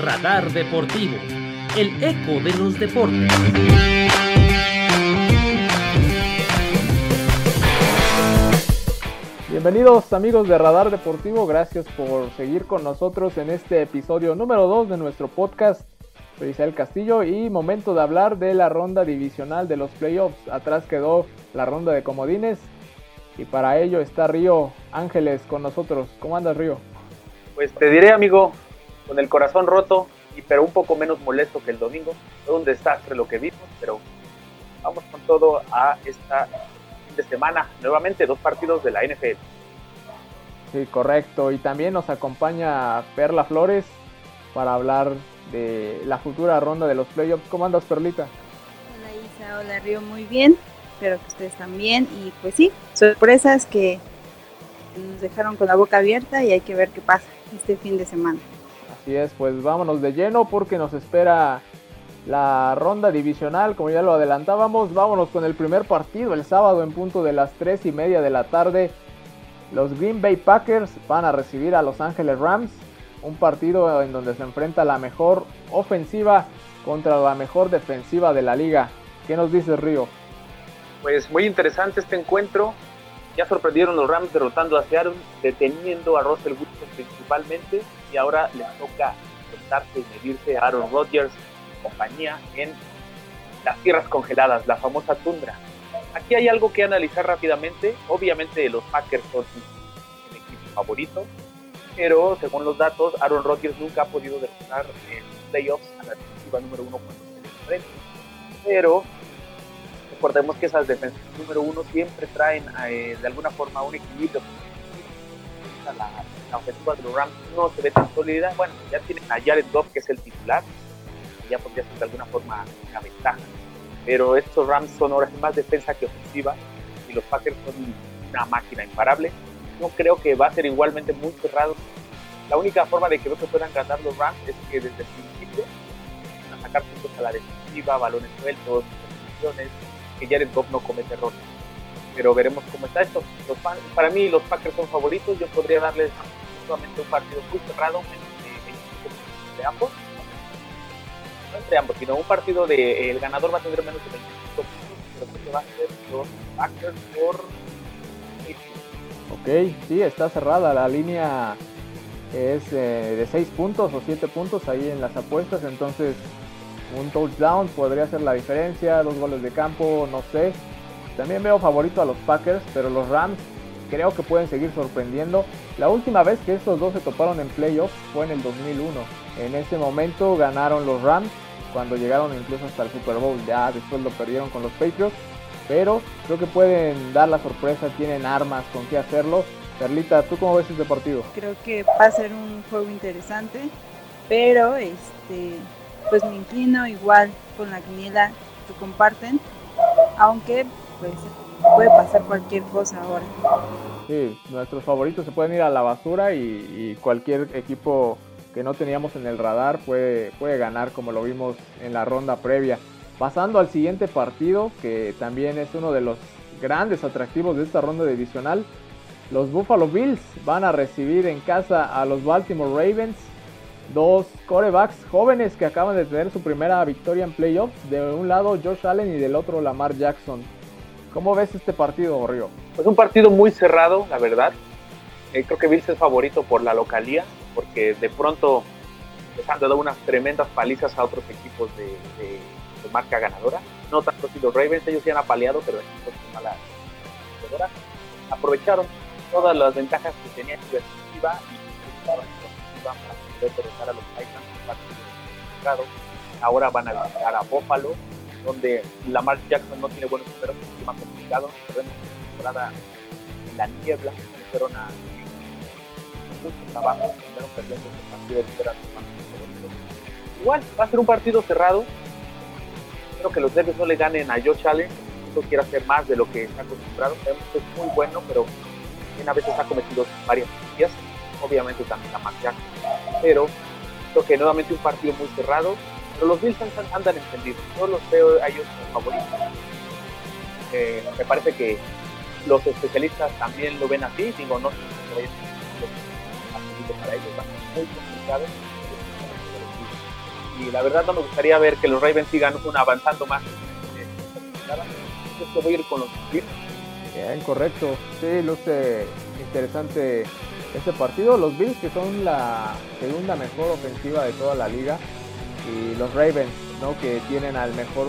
Radar Deportivo, el eco de los deportes. Bienvenidos amigos de Radar Deportivo, gracias por seguir con nosotros en este episodio número 2 de nuestro podcast. Soy Isabel Castillo y momento de hablar de la ronda divisional de los playoffs. Atrás quedó la ronda de comodines y para ello está Río Ángeles con nosotros. ¿Cómo andas Río? Pues te diré amigo, con el corazón roto, y pero un poco menos molesto que el domingo. Fue un desastre lo que vimos, pero vamos con todo a esta fin de semana. Nuevamente dos partidos de la NFL. Sí, correcto. Y también nos acompaña Perla Flores para hablar de la futura ronda de los playoffs. ¿Cómo andas, Perlita? Hola Isa, hola Río, muy bien. Espero que ustedes también. Y pues sí, sorpresas que nos dejaron con la boca abierta y hay que ver qué pasa este fin de semana. Así es, pues vámonos de lleno porque nos espera la ronda divisional, como ya lo adelantábamos. Vámonos con el primer partido el sábado en punto de las 3 y media de la tarde. Los Green Bay Packers van a recibir a Los Ángeles Rams. Un partido en donde se enfrenta la mejor ofensiva contra la mejor defensiva de la liga. ¿Qué nos dice Río? Pues muy interesante este encuentro. Ya sorprendieron los Rams derrotando a Seattle, deteniendo a Russell Wilson principalmente, y ahora les toca enfrentarse y medirse a Aaron Rodgers y compañía en las tierras congeladas, la famosa tundra. Aquí hay algo que analizar rápidamente. Obviamente los Packers son el equipo favorito, pero según los datos, Aaron Rodgers nunca ha podido derrotar en playoffs a la defensiva número uno cuando se le enfrenta. Pero recordemos que esas defensas número uno siempre traen eh, de alguna forma un equilibrio. La, la, ofensiva de los Rams no se ve tan sólida. Bueno, ya tienen a Jared Goff, que es el titular, ya podría ser de alguna forma una ventaja. Pero estos Rams son ahora más defensa que ofensiva y los Packers son una máquina imparable. No creo que va a ser igualmente muy cerrado. La única forma de que veo que puedan ganar los Rams es que desde el principio van a sacar puntos a la defensiva, balones sueltos, posiciones, que Jared Goff no comete errores. Pero veremos cómo está esto. Los, para mí los Packers son favoritos. Yo podría darles solamente un partido muy cerrado entre, de ambos. No entre ambos, sino un partido de el ganador va a tener menos de 25 puntos, pero creo que va a ser los Packers por Ok, sí, está cerrada la línea es eh, de 6 puntos o 7 puntos ahí en las apuestas, entonces un touchdown podría ser la diferencia, dos goles de campo, no sé. También veo favorito a los Packers, pero los Rams creo que pueden seguir sorprendiendo. La última vez que estos dos se toparon en playoffs fue en el 2001. En ese momento ganaron los Rams cuando llegaron incluso hasta el Super Bowl. Ya después lo perdieron con los Patriots. Pero creo que pueden dar la sorpresa, tienen armas con qué hacerlo. Perlita, ¿tú cómo ves este partido? Creo que va a ser un juego interesante, pero este pues me inclino igual con la quiniela que comparten, aunque pues puede pasar cualquier cosa ahora. Sí, nuestros favoritos se pueden ir a la basura y, y, cualquier equipo que no teníamos en el radar puede, puede ganar como lo vimos en la ronda previa. Pasando al siguiente partido, que también es uno de los grandes atractivos de esta ronda divisional, los Buffalo Bills van a recibir en casa a los Baltimore Ravens dos corebacks jóvenes que acaban de tener su primera victoria en playoffs. De un lado Josh Allen y del otro Lamar Jackson. ¿Cómo ves este partido, Río? Pues un partido muy cerrado, la verdad. Eh, creo que Bills es favorito por la localía, porque de pronto les han dado unas tremendas palizas a otros equipos de, de, de marca ganadora. No tanto si los Ravens, ellos se han apaleado, pero equipos con mala ganadora. Aprovecharon todas las ventajas que tenía su defensiva y para derrotar a los Titans en partido cerrado. Ahora van a visitar a Buffalo, donde Lamar Jackson no tiene buenos números, es un clima complicado. Que la temporada en la niebla fueron a mucho trabajo, primero perdiendo el partido de fuera Igual va a ser un partido cerrado. Espero que los Devils no le ganen a Josh Allen. No quiere hacer más de lo que está acostumbrado. Sabemos que es muy bueno, pero a veces ha cometido varias fallas obviamente también la marca, pero creo que nuevamente un partido muy cerrado, pero los Bills andan entendidos, yo los veo a ellos como favoritos. Eh, me parece que los especialistas también lo ven así, digo, no sé si para ellos, va a muy complicado. Y la verdad no me gustaría ver que los Ravens sigan avanzando más. Entonces voy a ir con los. Bien, correcto. Sí, luce interesante este partido. Los Bills que son la segunda mejor ofensiva de toda la liga y los Ravens ¿no? que tienen al mejor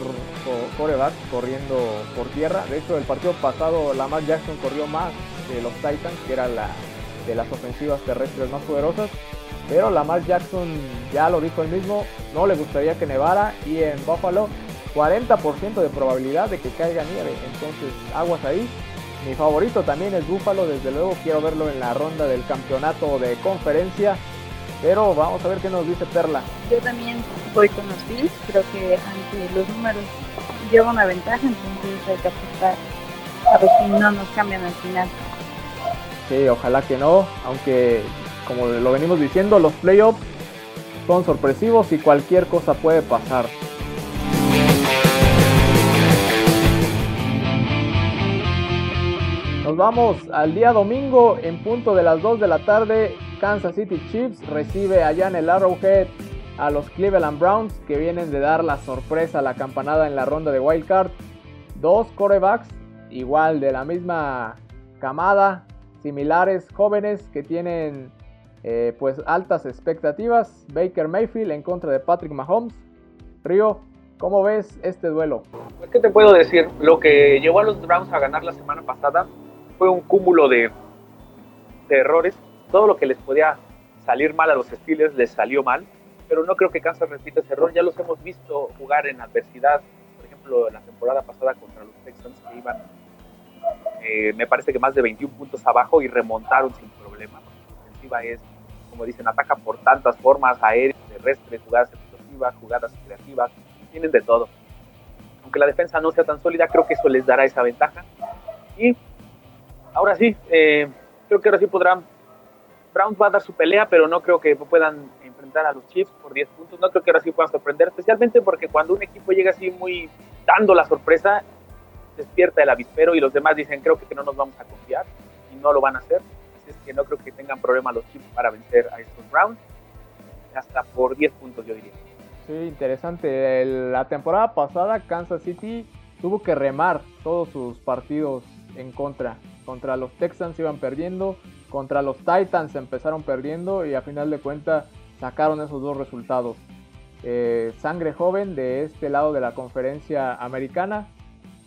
coreback corriendo por tierra. De hecho, el partido pasado Lamar Jackson corrió más que los Titans, que era la de las ofensivas terrestres más poderosas. Pero Lamar Jackson ya lo dijo él mismo, no le gustaría que nevara y en Buffalo 40% de probabilidad de que caiga nieve. Entonces, aguas ahí. Mi favorito también es Buffalo, desde luego quiero verlo en la ronda del campeonato de conferencia. Pero vamos a ver qué nos dice Perla. Yo también voy con los Bills, creo que ante los números lleva una ventaja, entonces hay que apostar a ver si no nos cambian al final. Sí, ojalá que no, aunque como lo venimos diciendo, los playoffs son sorpresivos y cualquier cosa puede pasar. Nos vamos al día domingo en punto de las 2 de la tarde. Kansas City Chiefs recibe allá en el Arrowhead a los Cleveland Browns que vienen de dar la sorpresa a la campanada en la ronda de Wild Card. Dos corebacks, igual de la misma camada, similares, jóvenes que tienen eh, pues altas expectativas. Baker Mayfield en contra de Patrick Mahomes. Río, ¿cómo ves este duelo? ¿Qué te puedo decir? Lo que llevó a los Browns a ganar la semana pasada fue un cúmulo de, de errores. Todo lo que les podía salir mal a los Steelers les salió mal, pero no creo que Kansas repita ese error. Ya los hemos visto jugar en adversidad, por ejemplo, la temporada pasada contra los Texans que iban, eh, me parece que más de 21 puntos abajo y remontaron sin problema. La ofensiva es, como dicen, ataca por tantas formas, aéreas, terrestres, jugadas explosivas, jugadas creativas, tienen de todo. Aunque la defensa no sea tan sólida, creo que eso les dará esa ventaja. Y ahora sí, eh, creo que ahora sí podrán. Browns va a dar su pelea, pero no creo que puedan enfrentar a los Chiefs por 10 puntos. No creo que ahora sí puedan sorprender, especialmente porque cuando un equipo llega así muy dando la sorpresa, despierta el avispero y los demás dicen creo que no nos vamos a confiar y no lo van a hacer. Así es que no creo que tengan problema los Chiefs para vencer a estos Browns. Hasta por 10 puntos yo diría. Sí, interesante. la temporada pasada Kansas City tuvo que remar todos sus partidos en contra contra los Texans iban perdiendo, contra los Titans empezaron perdiendo y a final de cuentas sacaron esos dos resultados. Eh, sangre joven de este lado de la conferencia americana.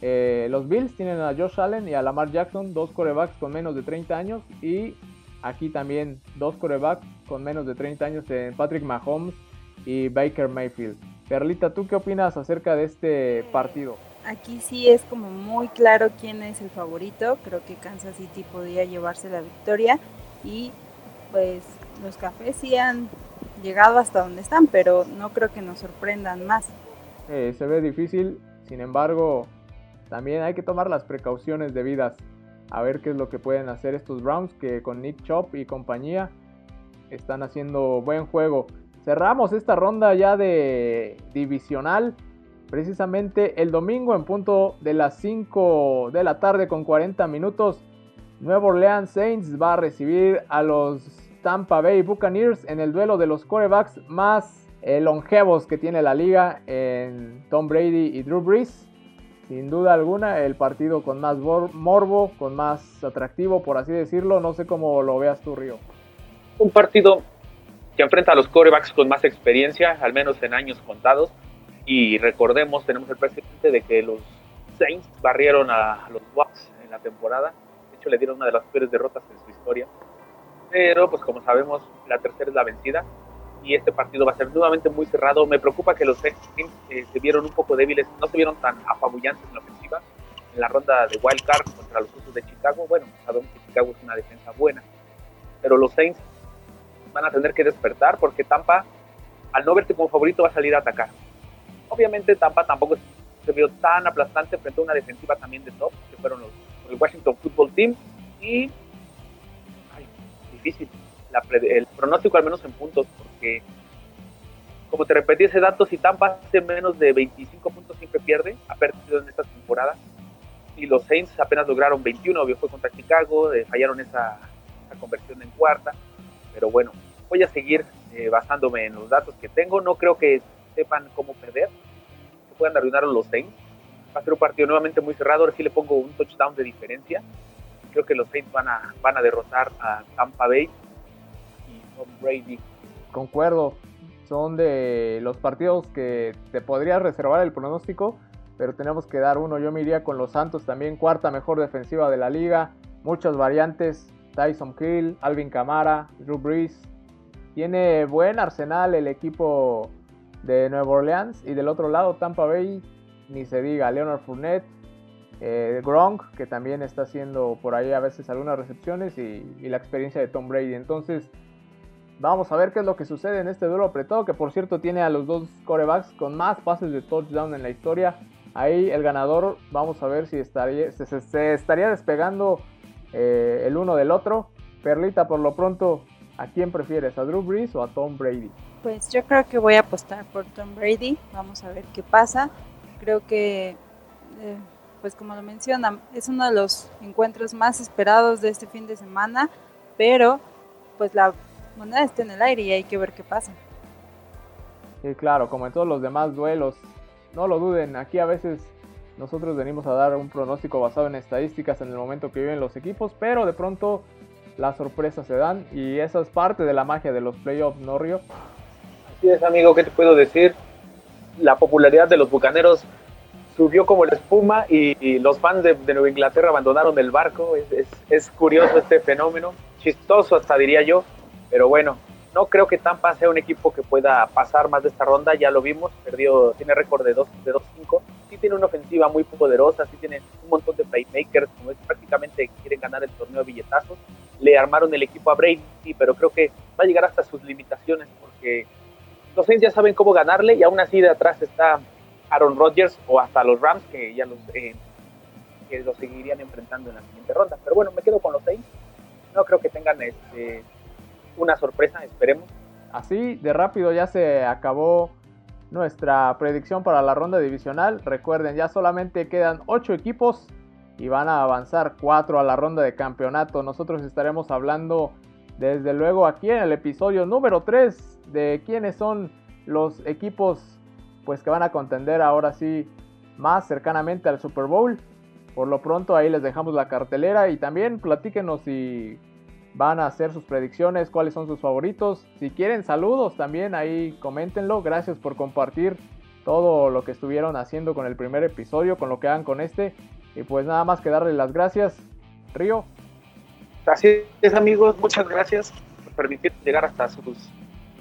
Eh, los Bills tienen a Josh Allen y a Lamar Jackson, dos corebacks con menos de 30 años. Y aquí también dos corebacks con menos de 30 años en Patrick Mahomes y Baker Mayfield. Perlita, ¿tú qué opinas acerca de este partido? Aquí sí es como muy claro quién es el favorito. Creo que Kansas City podría llevarse la victoria. Y pues los cafés sí han llegado hasta donde están, pero no creo que nos sorprendan más. Eh, se ve difícil, sin embargo, también hay que tomar las precauciones debidas a ver qué es lo que pueden hacer estos Browns que con Nick Chop y compañía están haciendo buen juego. Cerramos esta ronda ya de divisional Precisamente el domingo en punto de las 5 de la tarde con 40 minutos, Nuevo Orleans Saints va a recibir a los Tampa Bay Buccaneers en el duelo de los corebacks más eh, longevos que tiene la liga en Tom Brady y Drew Brees. Sin duda alguna, el partido con más morbo, con más atractivo, por así decirlo. No sé cómo lo veas tú, Río. Un partido que enfrenta a los corebacks con más experiencia, al menos en años contados. Y recordemos, tenemos el precedente de que los Saints barrieron a los Bucks en la temporada. De hecho, le dieron una de las peores derrotas en su historia. Pero, pues como sabemos, la tercera es la vencida. Y este partido va a ser nuevamente muy cerrado. Me preocupa que los Saints eh, se vieron un poco débiles, no se vieron tan apabullantes en la ofensiva. En la ronda de Wild Card contra los Usos de Chicago, bueno, sabemos que Chicago es una defensa buena. Pero los Saints van a tener que despertar porque Tampa, al no verte como favorito, va a salir a atacar Obviamente Tampa tampoco se vio tan aplastante frente a una defensiva también de top, que fueron los, el Washington Football Team. Y ay, difícil el pronóstico al menos en puntos, porque como te repetí ese dato, si Tampa hace menos de 25 puntos siempre pierde, ha perdido en esta temporada. Y los Saints apenas lograron 21, fue contra Chicago, eh, fallaron esa, esa conversión en cuarta. pero bueno, voy a seguir eh, basándome en los datos que tengo. No creo que sepan cómo perder, que puedan arruinar los Saints. Va a ser un partido nuevamente muy cerrado. Ahora sí le pongo un touchdown de diferencia. Creo que los Saints van a, van a derrotar a Tampa Bay y Tom Brady. Concuerdo, son de los partidos que te podrías reservar el pronóstico, pero tenemos que dar uno. Yo me iría con los Santos también, cuarta mejor defensiva de la liga, muchas variantes. Tyson Kill, Alvin Camara, Drew Brees. Tiene buen arsenal el equipo de Nueva Orleans. Y del otro lado, Tampa Bay, ni se diga, Leonard Fournette, eh, Gronk, que también está haciendo por ahí a veces algunas recepciones, y, la experiencia de Tom Brady. Entonces, vamos a ver qué es lo que sucede en este duelo apretado, que por cierto tiene a los dos corebacks con más pases de touchdown en la historia. Ahí el ganador, vamos a ver si estaría, se estaría despegando eh, el uno del otro. Perlita, por lo pronto, ¿a quién prefieres? ¿A Drew Brees o a Tom Brady? Pues yo creo que voy a apostar por Tom Brady. Vamos a ver qué pasa. Creo que, eh, pues como lo mencionan, es uno de los encuentros más esperados de este fin de semana, pero pues la moneda está en el aire y hay que ver qué pasa. Sí, claro, como en todos los demás duelos, no lo duden, aquí a veces nosotros venimos a dar un pronóstico basado en estadísticas en el momento que viven los equipos, pero de pronto las sorpresas se dan y esa es parte de la magia de los playoffs, ¿no, Río? Es, amigo, ¿qué te puedo decir? La popularidad de los bucaneros subió como la espuma y, los fans de, Nueva Inglaterra abandonaron el barco. Es, curioso este fenómeno, chistoso hasta diría yo, pero bueno, no creo que Tampa sea un equipo que pueda pasar más de esta ronda, ya lo vimos, perdió, tiene récord de 2-5, de sí tiene una ofensiva muy poderosa, sí tiene un montón de playmakers, como es prácticamente quieren ganar el torneo de billetazos, le armaron el equipo a Brady, pero creo que va a llegar hasta sus limitaciones porque los Saints ya saben cómo ganarle y aún así de atrás está Aaron Rodgers o hasta los Rams que ya los, eh, que los seguirían enfrentando en la siguiente ronda. Pero bueno, me quedo con los Saints. No creo que tengan este, una sorpresa, esperemos. Así de rápido ya se acabó nuestra predicción para la ronda divisional. Recuerden, ya solamente quedan 8 equipos y van a avanzar 4 a la ronda de campeonato. Nosotros estaremos hablando desde luego aquí en el episodio número 3 de quiénes son los equipos pues que van a contender ahora sí más cercanamente al Super Bowl. Por lo pronto ahí les dejamos la cartelera y también platíquenos si van a hacer sus predicciones, cuáles son sus favoritos. Si quieren saludos también ahí coméntenlo. Gracias por compartir todo lo que estuvieron haciendo con el primer episodio, con lo que hagan con este. Y pues nada más que darle las gracias. Río. Así es amigos, muchas gracias por permitir llegar hasta sus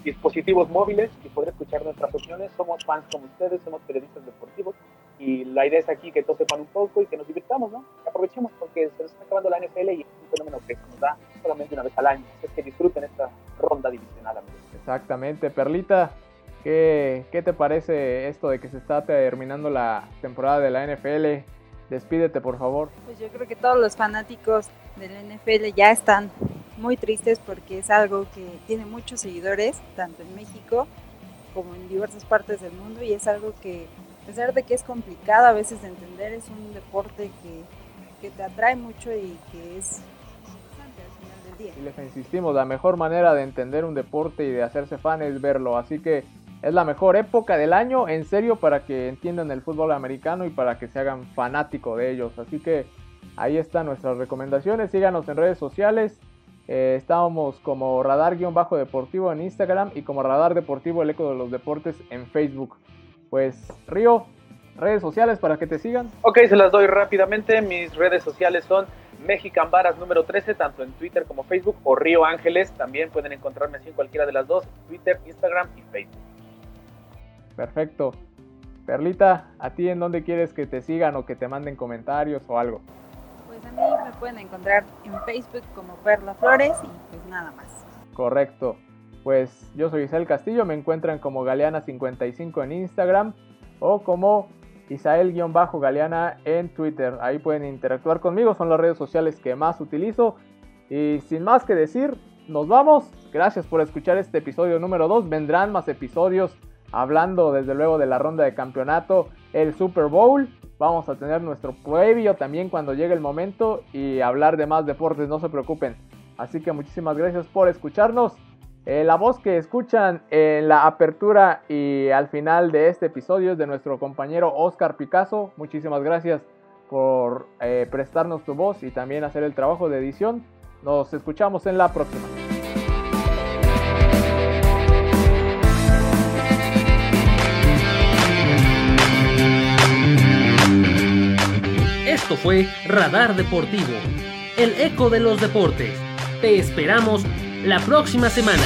dispositivos móviles y poder escuchar nuestras opiniones. Somos fans como ustedes, somos periodistas deportivos y la idea es aquí que todos sepan un poco y que nos divirtamos, ¿no? Que aprovechemos porque se nos está acabando la NFL y es un fenómeno que nos da solamente una vez al año. Es que disfruten esta ronda divisional, amigos. Exactamente, Perlita. ¿Qué, ¿Qué te parece esto de que se está terminando la temporada de la NFL? Despídete, por favor. Pues yo creo que todos los fanáticos del NFL ya están muy tristes porque es algo que tiene muchos seguidores, tanto en México como en diversas partes del mundo, y es algo que, a pesar de que es complicado a veces de entender, es un deporte que, que te atrae mucho y que es. Y les insistimos, la mejor manera de entender un deporte y de hacerse fan es verlo, así que es la mejor época del año, en serio, para que entiendan el fútbol americano y para que se hagan fanático de ellos. Así que ahí están nuestras recomendaciones. Síganos en redes sociales. Eh, estábamos como Radar-Deportivo en Instagram y como Radar Deportivo, el eco de los deportes en Facebook. Pues, Río, redes sociales para que te sigan. Ok, se las doy rápidamente. Mis redes sociales son Mexican Varas número 13, tanto en Twitter como Facebook, o Río Ángeles. También pueden encontrarme así en cualquiera de las dos, Twitter, Instagram y Facebook. Perfecto. Perlita, ¿a ti en dónde quieres que te sigan o que te manden comentarios o algo? Pues a mí me pueden encontrar en Facebook como Perla Flores y pues nada más. Correcto. Pues yo soy Isabel Castillo, me encuentran como Galeana55 en Instagram o como Isael-Galeana en Twitter. Ahí pueden interactuar conmigo, son las redes sociales que más utilizo. Y sin más que decir, nos vamos. Gracias por escuchar este episodio número 2. Vendrán más episodios hablando desde luego de la ronda de campeonato, el Super Bowl. Vamos a tener nuestro previo también cuando llegue el momento y hablar de más deportes, no se preocupen. Así que muchísimas gracias por escucharnos. Eh, la voz que escuchan en la apertura y al final de este episodio es de nuestro compañero Oscar Picasso. Muchísimas gracias por eh, prestarnos tu voz y también hacer el trabajo de edición. Nos escuchamos en la próxima. Esto fue Radar Deportivo, el eco de los deportes. Te esperamos la próxima semana.